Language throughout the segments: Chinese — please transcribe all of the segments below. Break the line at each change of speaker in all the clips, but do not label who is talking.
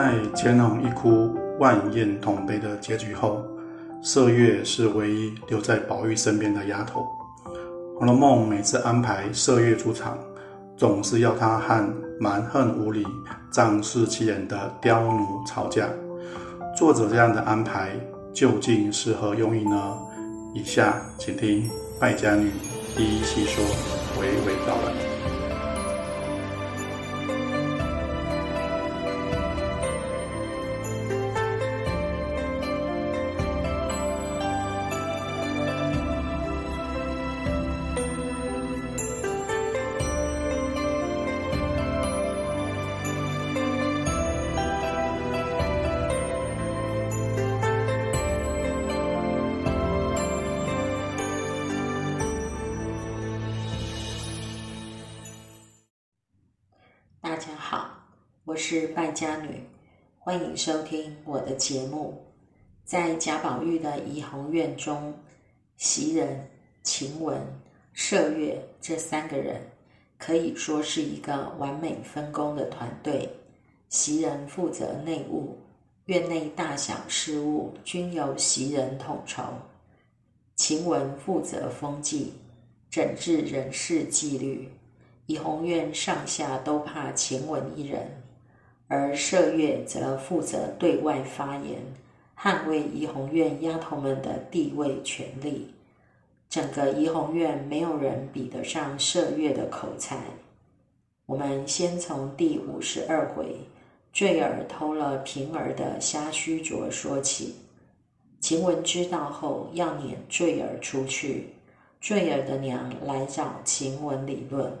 在乾隆一哭万艳同悲的结局后，麝月是唯一留在宝玉身边的丫头。《红楼梦》每次安排麝月出场，总是要她和蛮横无理、仗势欺人的刁奴吵架。作者这样的安排究竟是何用意呢？以下请听败家女一一细说，娓娓道来。
我是败家女，欢迎收听我的节目。在贾宝玉的怡红院中，袭人、晴雯、麝月这三个人可以说是一个完美分工的团队。袭人负责内务，院内大小事务均由袭人统筹；晴雯负责风纪，整治人事纪律。怡红院上下都怕晴雯一人，而麝月则负责对外发言，捍卫怡红院丫头们的地位权利。整个怡红院没有人比得上麝月的口才。我们先从第五十二回坠儿偷了平儿的虾须镯说起。晴雯知道后，要撵坠儿出去。坠儿的娘来找晴雯理论。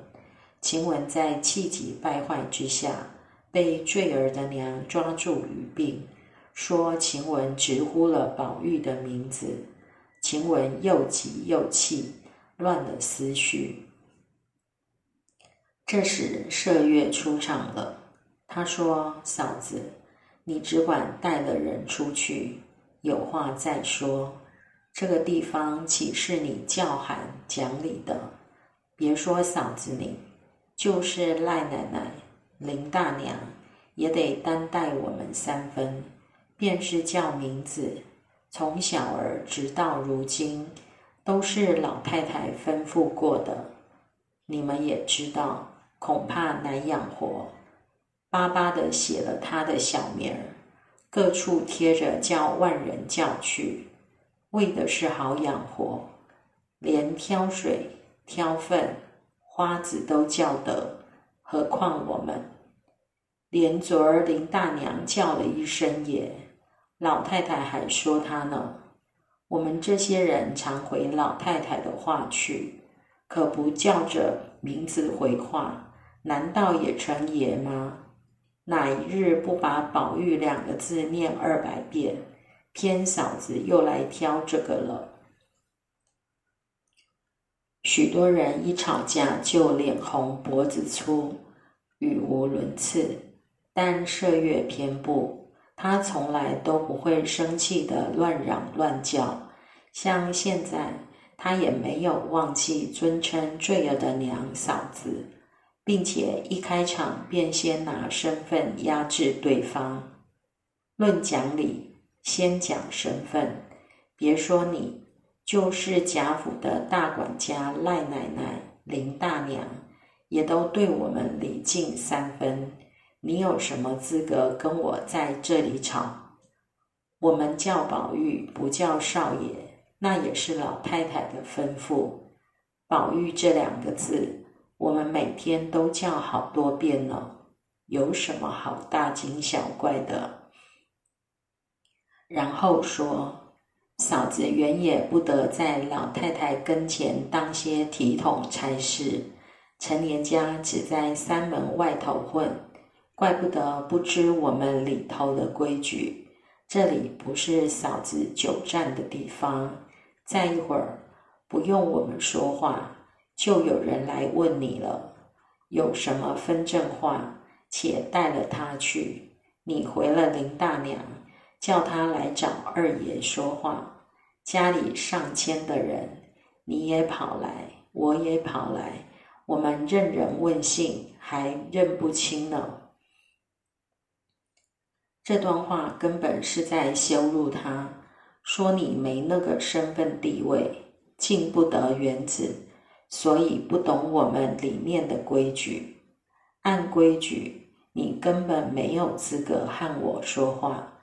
晴雯在气急败坏之下，被坠儿的娘抓住语病，说晴雯直呼了宝玉的名字。晴雯又急又气，乱了思绪。这时麝月出场了，他说：“嫂子，你只管带了人出去，有话再说。这个地方岂是你叫喊讲理的？别说嫂子你。”就是赖奶奶、林大娘也得担待我们三分，便是叫名字，从小儿直到如今，都是老太太吩咐过的。你们也知道，恐怕难养活，巴巴的写了他的小名儿，各处贴着叫万人叫去，为的是好养活，连挑水、挑粪。花子都叫得，何况我们？连昨儿林大娘叫了一声也，老太太还说她呢。我们这些人常回老太太的话去，可不叫着名字回话，难道也成爷吗？哪一日不把宝玉两个字念二百遍，偏嫂子又来挑这个了。许多人一吵架就脸红脖子粗，语无伦次。但麝月偏不，他从来都不会生气的乱嚷乱叫。像现在，他也没有忘记尊称坠儿的娘嫂子，并且一开场便先拿身份压制对方。论讲理，先讲身份。别说你。就是贾府的大管家赖奶奶、林大娘，也都对我们礼敬三分。你有什么资格跟我在这里吵？我们叫宝玉，不叫少爷，那也是老太太的吩咐。宝玉这两个字，我们每天都叫好多遍了，有什么好大惊小怪的？然后说。嫂子原也不得在老太太跟前当些体统差事，陈年家只在三门外头混，怪不得不知我们里头的规矩。这里不是嫂子久站的地方。再一会儿，不用我们说话，就有人来问你了。有什么分正话，且带了他去。你回了林大娘。叫他来找二爷说话，家里上千的人，你也跑来，我也跑来，我们认人问姓还认不清呢。这段话根本是在羞辱他，说你没那个身份地位，进不得园子，所以不懂我们里面的规矩。按规矩，你根本没有资格和我说话。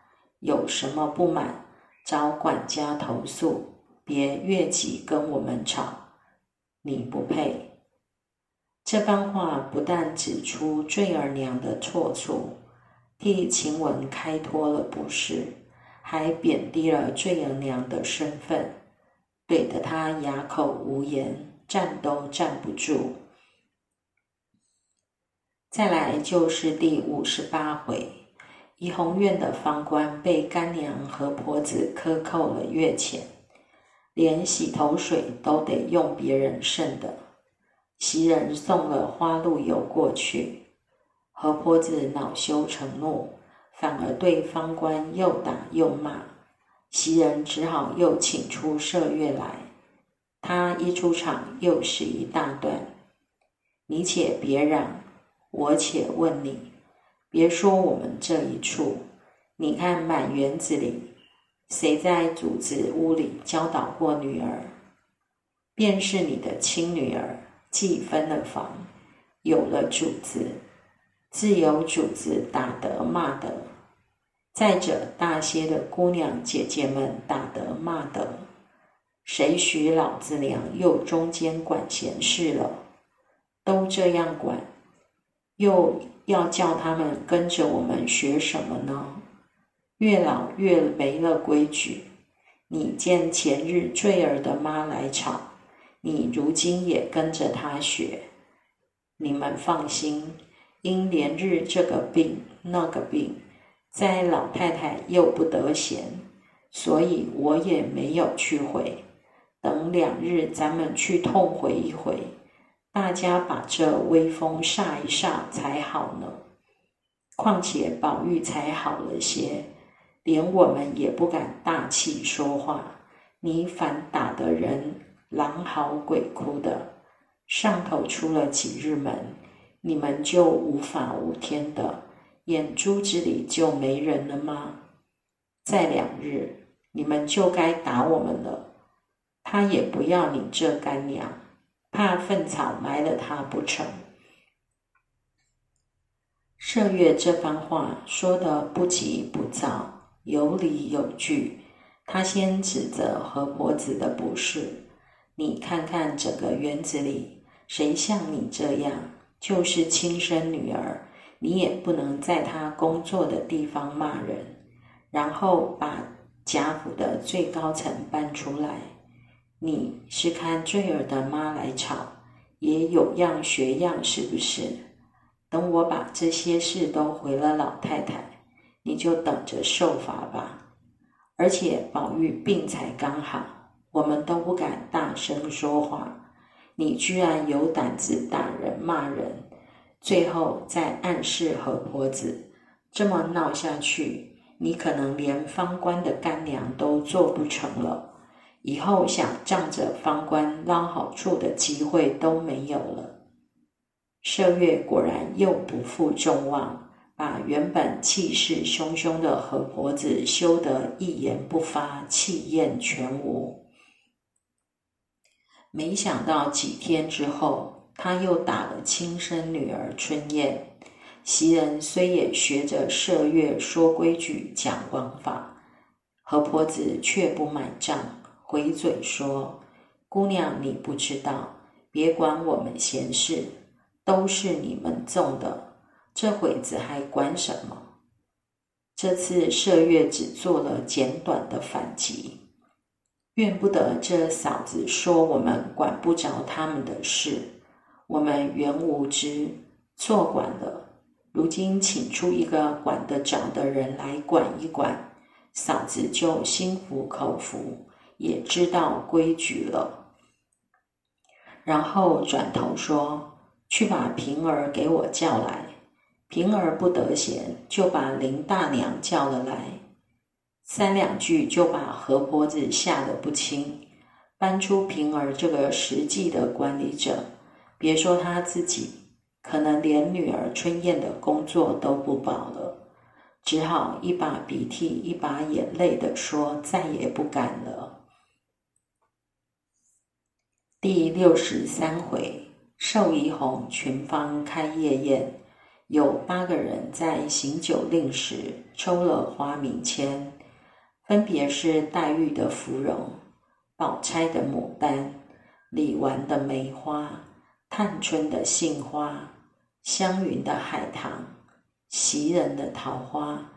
有什么不满，找管家投诉，别越级跟我们吵。你不配。这番话不但指出坠儿娘的错处。替晴雯开脱了不是，还贬低了坠儿娘的身份，怼得她哑口无言，站都站不住。再来就是第五十八回，怡红院的方官被干娘和婆子克扣了月钱，连洗头水都得用别人剩的，袭人送了花露油过去。何婆子恼羞成怒，反而对方官又打又骂。袭人只好又请出麝月来。他一出场，又是一大段。你且别嚷，我且问你。别说我们这一处，你看满园子里，谁在主子屋里教导过女儿？便是你的亲女儿，既分了房，有了主子。自有主子打得骂得，再者大些的姑娘姐姐们打得骂得，谁许老子娘又中间管闲事了？都这样管，又要叫他们跟着我们学什么呢？越老越没了规矩。你见前日坠儿的妈来吵，你如今也跟着她学。你们放心。因连日这个病那个病，在老太太又不得闲，所以我也没有去回。等两日咱们去痛回一回，大家把这威风煞一煞才好呢。况且宝玉才好了些，连我们也不敢大气说话，你反打得人狼嚎鬼哭的，上头出了几日门。你们就无法无天的，眼珠子里就没人了吗？再两日，你们就该打我们了。他也不要你这干娘，怕粪草埋了他不成？麝月这番话说的不急不躁，有理有据。他先指责何婆子的不是，你看看整个园子里，谁像你这样？就是亲生女儿，你也不能在她工作的地方骂人，然后把贾府的最高层搬出来。你是看坠儿的妈来吵，也有样学样，是不是？等我把这些事都回了老太太，你就等着受罚吧。而且宝玉病才刚好，我们都不敢大声说话。你居然有胆子打人骂人，最后再暗示何婆子，这么闹下去，你可能连方官的干娘都做不成了，以后想仗着方官捞好处的机会都没有了。麝月果然又不负众望，把原本气势汹汹的何婆子羞得一言不发，气焰全无。没想到几天之后，他又打了亲生女儿春燕。袭人虽也学着麝月说规矩、讲王法，何婆子却不买账，回嘴说：“姑娘，你不知道，别管我们闲事，都是你们种的，这会子还管什么？”这次麝月只做了简短的反击。怨不得这嫂子说我们管不着他们的事，我们原无知，错管了。如今请出一个管得着的人来管一管，嫂子就心服口服，也知道规矩了。然后转头说：“去把平儿给我叫来。”平儿不得闲，就把林大娘叫了来。三两句就把何婆子吓得不轻，搬出平儿这个实际的管理者，别说他自己，可能连女儿春燕的工作都不保了。只好一把鼻涕一把眼泪的说：“再也不敢了。”第六十三回，寿仪红群芳开夜宴，有八个人在行酒令时抽了花名签，分别是黛玉的芙蓉、宝钗的牡丹、李纨的梅花、探春的杏花、湘云的海棠。袭人的桃花，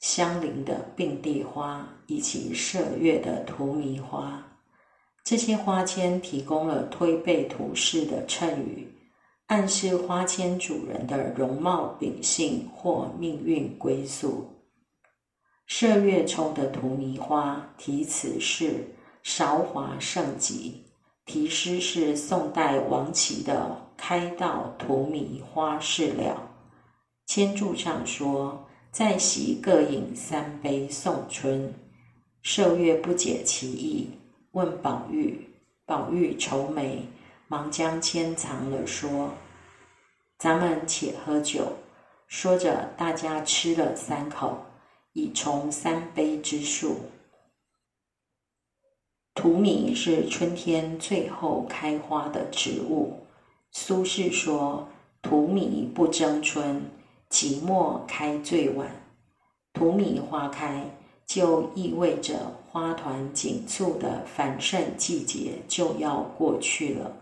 香菱的并蒂花，以及麝月的荼蘼花，这些花签提供了推背图示的衬语，暗示花签主人的容貌秉性或命运归宿。射月抽的荼蘼花题词是“韶华盛极”，题诗是宋代王琦的《开道荼蘼花事了》。签注上说：“在席各饮三杯送春。”麝月不解其意，问宝玉。宝玉愁眉，忙将签藏了，说：“咱们且喝酒。”说着，大家吃了三口，已从三杯之数。荼蘼是春天最后开花的植物。苏轼说：“荼蘼不争春。”即墨开最晚，荼蘼花开，就意味着花团锦簇的繁盛季节就要过去了。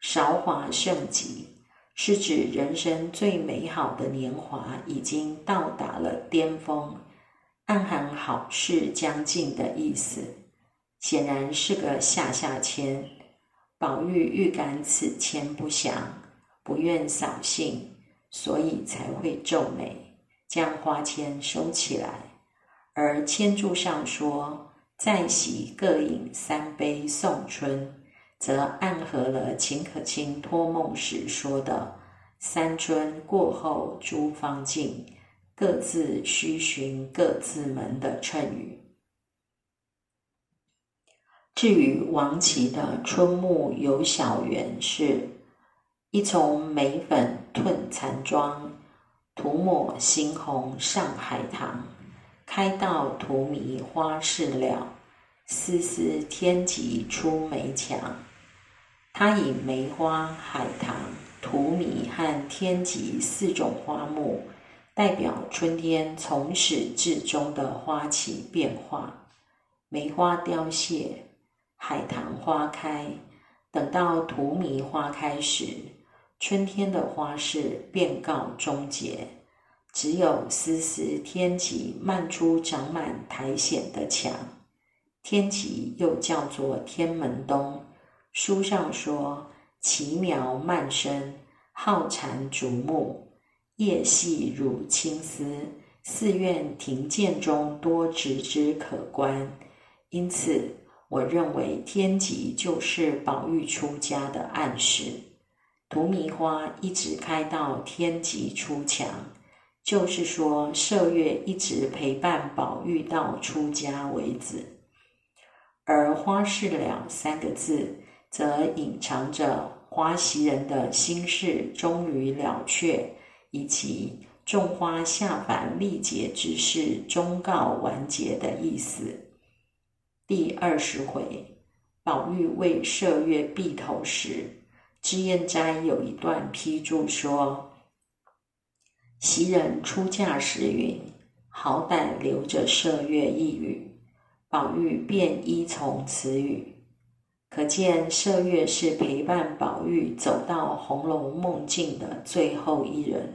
韶华盛极，是指人生最美好的年华已经到达了巅峰，暗含好事将近的意思。显然是个下下签。宝玉预感此签不祥，不愿扫兴。所以才会皱眉，将花签收起来。而千柱上说“在席各饮三杯送春”，则暗合了秦可卿托梦时说的“三春过后诸芳尽，各自须寻各自门”的衬语。至于王琦的“春暮有小园”是。一丛梅粉褪残妆，涂抹猩红上海棠。开道荼蘼花事了，丝丝天极出梅墙。他以梅花、海棠、荼蘼和天极四种花木，代表春天从始至终的花期变化。梅花凋谢，海棠花开，等到荼蘼花开时。春天的花事便告终结，只有丝丝天极漫出长满苔藓的墙。天极又叫做天门冬。书上说：“奇苗蔓生，好缠竹木，叶细如青丝。寺院庭涧中多植之可观。”因此，我认为天极就是宝玉出家的暗示。荼蘼花一直开到天极出墙，就是说麝月一直陪伴宝玉到出家为止。而“花事了”三个字，则隐藏着花袭人的心事终于了却，以及种花下凡历劫之事终告完结的意思。第二十回，宝玉为麝月闭头时。脂砚斋有一段批注说：“袭人出嫁时云，好歹留着麝月一语。”宝玉便依从此语，可见麝月是陪伴宝玉走到《红楼梦》境的最后一人。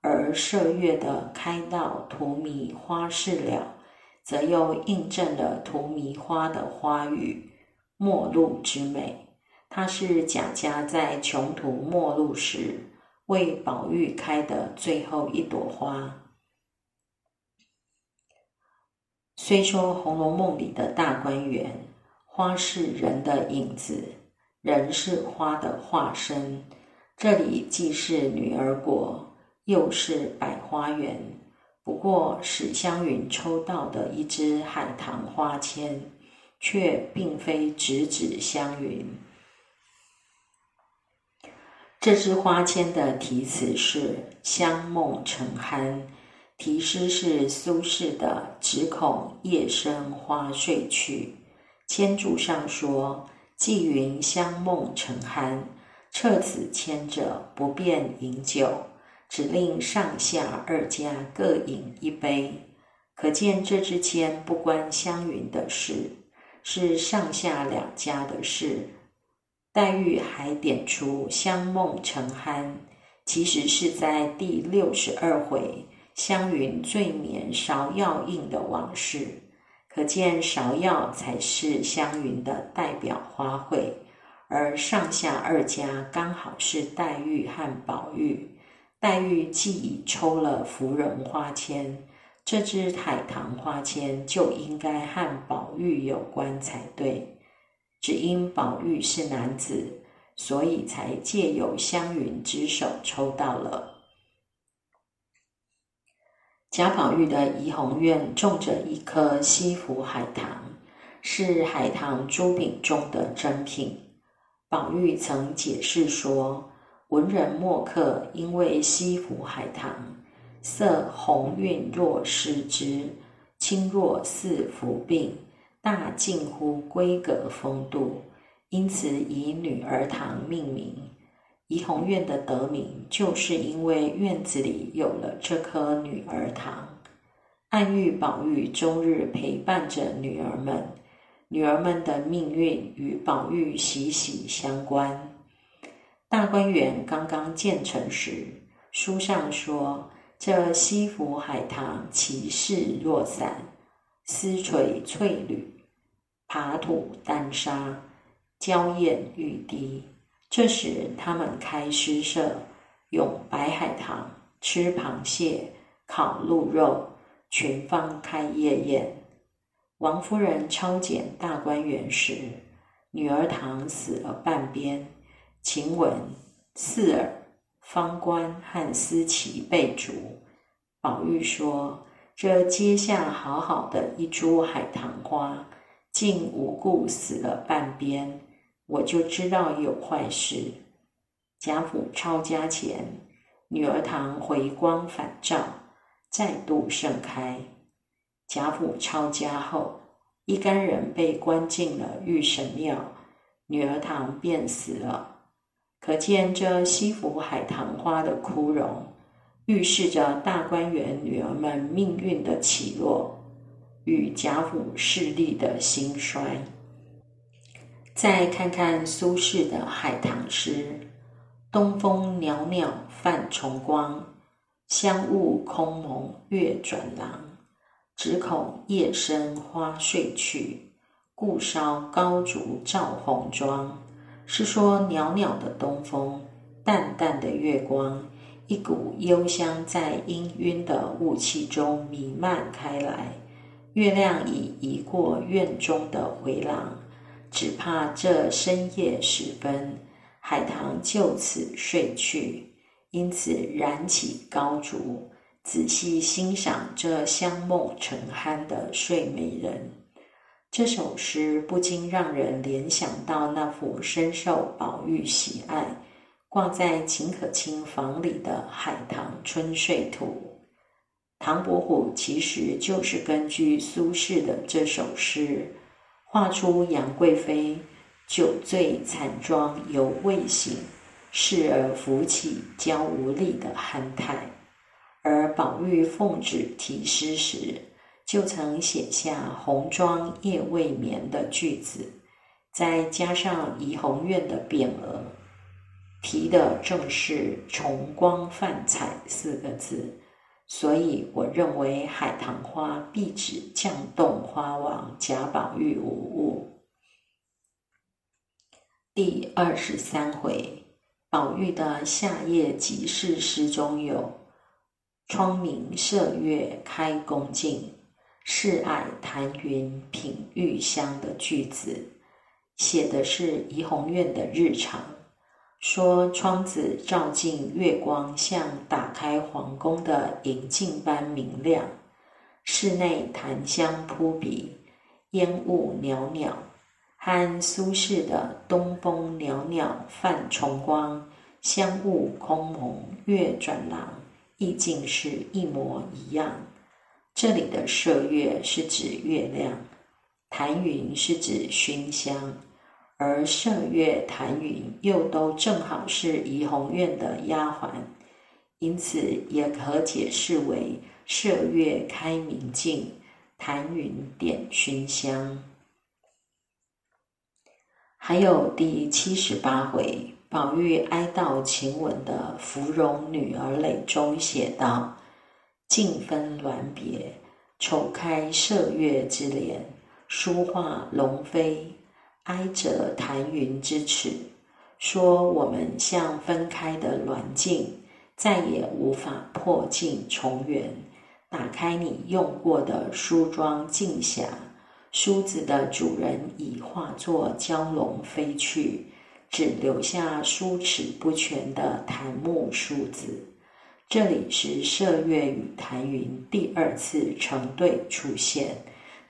而麝月的开道荼蘼花事了，则又印证了荼蘼花的花语末路之美。它是贾家在穷途末路时为宝玉开的最后一朵花。虽说《红楼梦》里的大观园，花是人的影子，人是花的化身。这里既是女儿国，又是百花园。不过史湘云抽到的一支海棠花签，却并非直指湘云。这支花签的题词是“香梦成酣”，题诗是苏轼的“只恐夜深花睡去”，签注上说：“寄云香梦成酣，撤此签者不便饮酒，只令上下二家各饮一杯。”可见这支签不关湘云的事，是上下两家的事。黛玉还点出香梦成酣，其实是在第六十二回湘云醉眠芍药印的往事。可见芍药才是湘云的代表花卉，而上下二家刚好是黛玉和宝玉。黛玉既已抽了芙蓉花签。这支海棠花签就应该和宝玉有关才对，只因宝玉是男子，所以才借有湘云之手抽到了。贾宝玉的怡红院种着一棵西湖海棠，是海棠珠饼中的珍品。宝玉曾解释说，文人墨客因为西湖海棠。色红晕若失之，清若似浮病，大近乎闺阁风度，因此以女儿堂命名。怡红院的得名，就是因为院子里有了这棵女儿堂，暗喻宝玉终日陪伴着女儿们，女儿们的命运与宝玉息息相关。大观园刚刚建成时，书上说。这西府海棠，其势若伞，丝垂翠缕，爬土丹砂，娇艳欲滴。这时他们开诗社，咏白海棠，吃螃蟹，烤鹿肉，群芳开夜宴。王夫人抄检大观园时，女儿堂死了半边，晴雯、四儿。方官和思琪被逐，宝玉说：“这阶下好好的一株海棠花，竟无故死了半边，我就知道有坏事。”贾府抄家前，女儿堂回光返照，再度盛开。贾府抄家后，一干人被关进了御神庙，女儿堂便死了。可见这西府海棠花的枯荣，预示着大观园女儿们命运的起落与贾府势力的兴衰。再看看苏轼的海棠诗：“东风袅袅泛重光，香雾空蒙月转廊。只恐夜深花睡去，故烧高烛照红妆。”是说袅袅的东风，淡淡的月光，一股幽香在氤氲的雾气中弥漫开来。月亮已移过院中的回廊，只怕这深夜时分，海棠就此睡去，因此燃起高烛，仔细欣赏这香梦成酣的睡美人。这首诗不禁让人联想到那幅深受宝玉喜爱、挂在秦可卿房里的《海棠春睡图》。唐伯虎其实就是根据苏轼的这首诗，画出杨贵妃酒醉惨妆犹未醒，侍儿扶起娇无力的憨态，而宝玉奉旨题诗时。就曾写下“红妆夜未眠”的句子，再加上怡红院的匾额，题的正是“重光泛彩”四个字，所以我认为海棠花必指绛洞花王贾宝玉无误。第二十三回，宝玉的夏夜即事诗中有“窗明射月开宫镜”。世爱檀云品玉香的句子，写的是怡红院的日常。说窗子照进月光，像打开皇宫的银镜般明亮。室内檀香扑鼻，烟雾袅袅，和苏轼的“东风袅袅泛重光，香雾空蒙月转廊”意境是一模一样。这里的麝月是指月亮，檀云是指熏香，而麝月、檀云又都正好是怡红院的丫鬟，因此也可解释为麝月开明镜，檀云点熏香。还有第七十八回，宝玉哀悼晴雯的芙蓉女儿泪中写道。尽分鸾别，丑开麝月之帘；书画龙飞，哀折檀云之尺。说我们像分开的鸾镜，再也无法破镜重圆。打开你用过的梳妆镜匣，梳子的主人已化作蛟龙飞去，只留下梳齿不全的檀木梳子。这里是麝月与檀云第二次成对出现，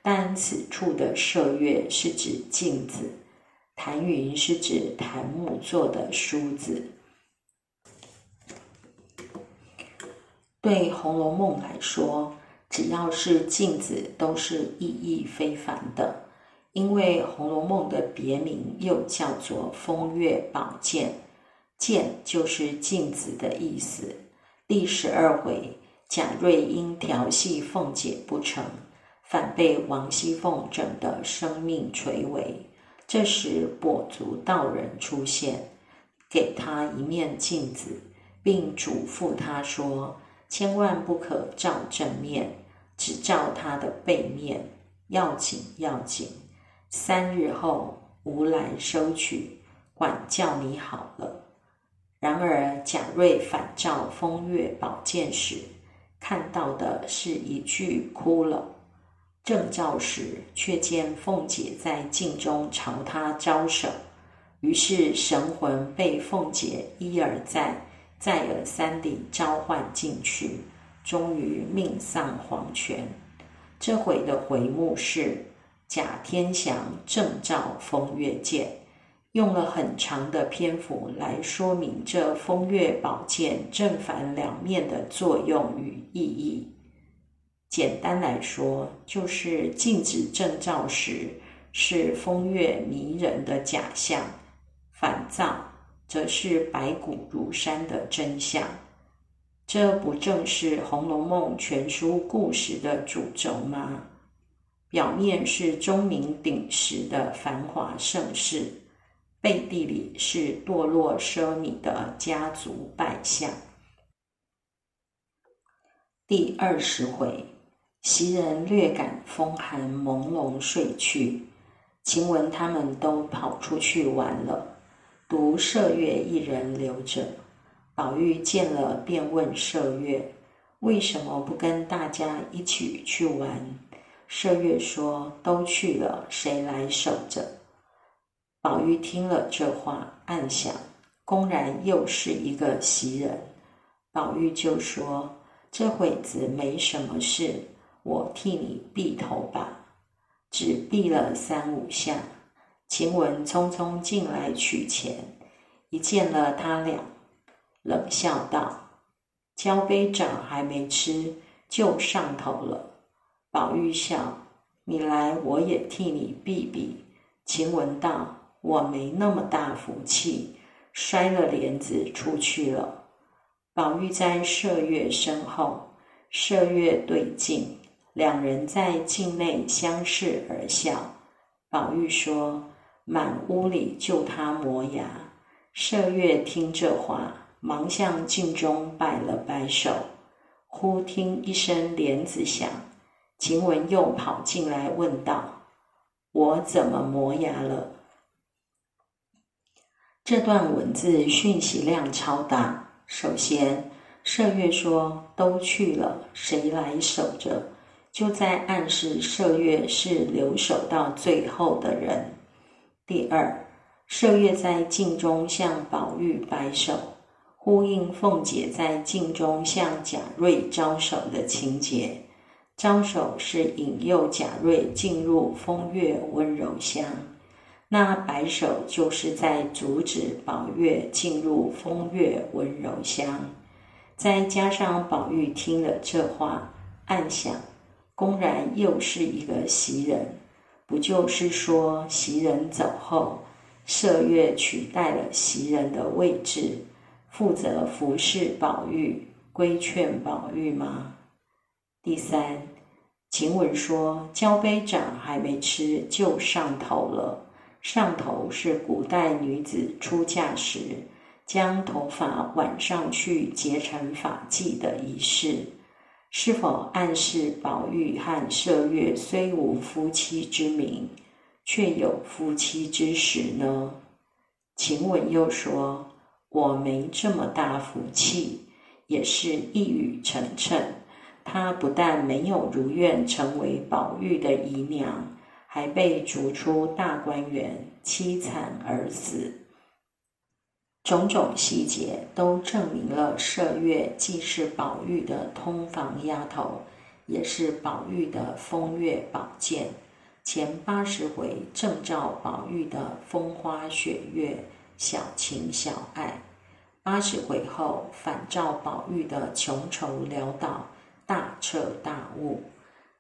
但此处的麝月是指镜子，檀云是指檀木做的梳子。对《红楼梦》来说，只要是镜子，都是意义非凡的，因为《红楼梦》的别名又叫做风月宝鉴，鉴就是镜子的意思。第十二回，贾瑞因调戏凤姐不成，反被王熙凤整得生命垂危。这时跛足道人出现，给他一面镜子，并嘱咐他说：“千万不可照正面，只照他的背面，要紧要紧。三日后无来收取，管教你好了。”然而贾瑞反照风月宝剑时，看到的是一具骷髅；正照时，却见凤姐在镜中朝他招手。于是神魂被凤姐一而再、再而三地召唤进去，终于命丧黄泉。这回的回目是贾天祥正照风月剑。用了很长的篇幅来说明这风月宝剑正反两面的作用与意义。简单来说，就是镜子正照时是风月迷人的假象，反照则是白骨如山的真相。这不正是《红楼梦》全书故事的主轴吗？表面是钟鸣鼎食的繁华盛世。背地里是堕落奢靡的家族败相。第二十回，袭人略感风寒，朦胧睡去。晴雯他们都跑出去玩了，独麝月一人留着。宝玉见了，便问麝月：“为什么不跟大家一起去玩？”麝月说：“都去了，谁来守着？”宝玉听了这话，暗想：公然又是一个袭人。宝玉就说：“这会子没什么事，我替你避头吧。”只避了三五下，晴雯匆匆进来取钱，一见了他俩，冷笑道：“交杯掌还没吃，就上头了。”宝玉笑：“你来，我也替你避避。”晴雯道。我没那么大福气，摔了帘子出去了。宝玉在麝月身后，麝月对镜，两人在镜内相视而笑。宝玉说：“满屋里就他磨牙。”麝月听这话，忙向镜中摆了摆手。忽听一声帘子响，晴雯又跑进来问道：“我怎么磨牙了？”这段文字讯息量超大。首先，麝月说：“都去了，谁来守着？”就在暗示麝月是留守到最后的人。第二，麝月在镜中向宝玉摆手，呼应凤姐在镜中向贾瑞招手的情节。招手是引诱贾瑞进入风月温柔乡。那摆手就是在阻止宝月进入风月温柔乡。再加上宝玉听了这话，暗想：公然又是一个袭人，不就是说袭人走后，麝月取代了袭人的位置，负责服侍宝玉、规劝宝玉吗？第三，晴雯说：“交杯掌还没吃就上头了。上头是古代女子出嫁时。”将头发挽上去结成发髻的仪式，是否暗示宝玉和麝月虽无夫妻之名，却有夫妻之实呢？晴雯又说：“我没这么大福气，也是一语成谶。她不但没有如愿成为宝玉的姨娘，还被逐出大观园，凄惨而死。”种种细节都证明了麝月既是宝玉的通房丫头，也是宝玉的风月宝剑。前八十回正照宝玉的风花雪月、小情小爱；八十回后反照宝玉的穷愁潦倒、大彻大悟。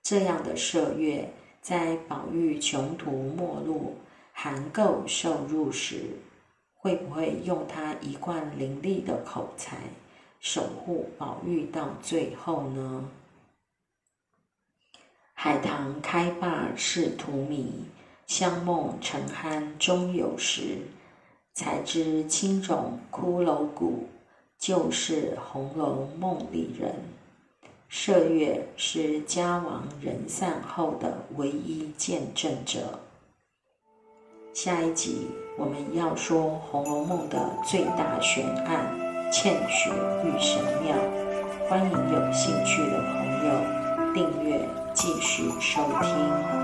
这样的麝月，在宝玉穷途末路、含垢受辱时。会不会用他一贯伶俐的口才守护宝玉到最后呢？海棠开罢是荼蘼，香梦沉酣终有时。才知青冢骷髅骨，旧是红楼梦里人。麝月是家亡人散后的唯一见证者。下一集我们要说《红楼梦》的最大悬案——茜雪玉神庙。欢迎有兴趣的朋友订阅，继续收听。